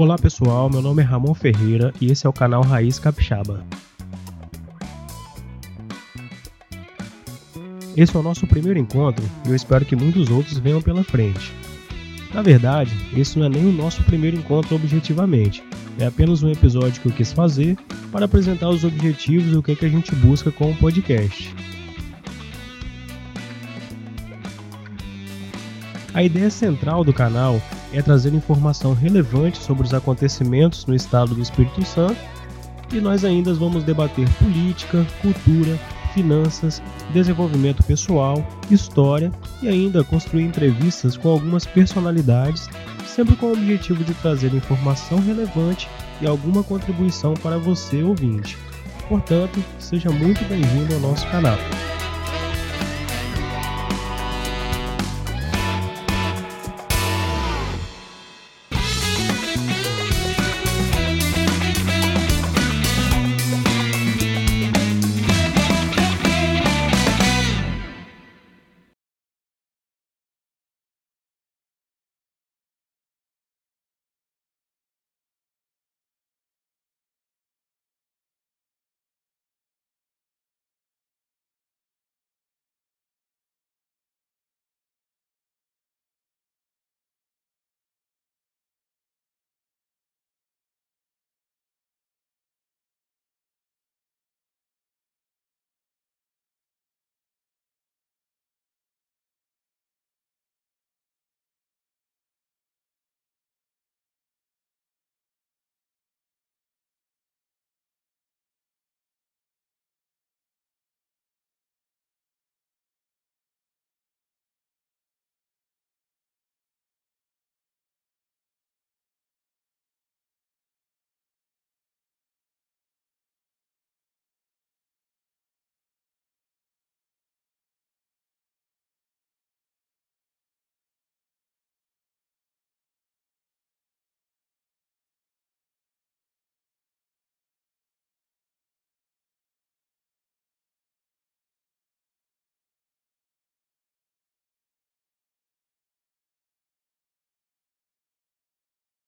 Olá pessoal, meu nome é Ramon Ferreira e esse é o canal Raiz Capixaba. Esse é o nosso primeiro encontro e eu espero que muitos outros venham pela frente. Na verdade, esse não é nem o nosso primeiro encontro objetivamente, é apenas um episódio que eu quis fazer para apresentar os objetivos e o que, é que a gente busca com o podcast. A ideia central do canal é trazer informação relevante sobre os acontecimentos no estado do Espírito Santo e nós ainda vamos debater política, cultura, finanças, desenvolvimento pessoal, história e ainda construir entrevistas com algumas personalidades, sempre com o objetivo de trazer informação relevante e alguma contribuição para você ouvinte. Portanto, seja muito bem-vindo ao nosso canal.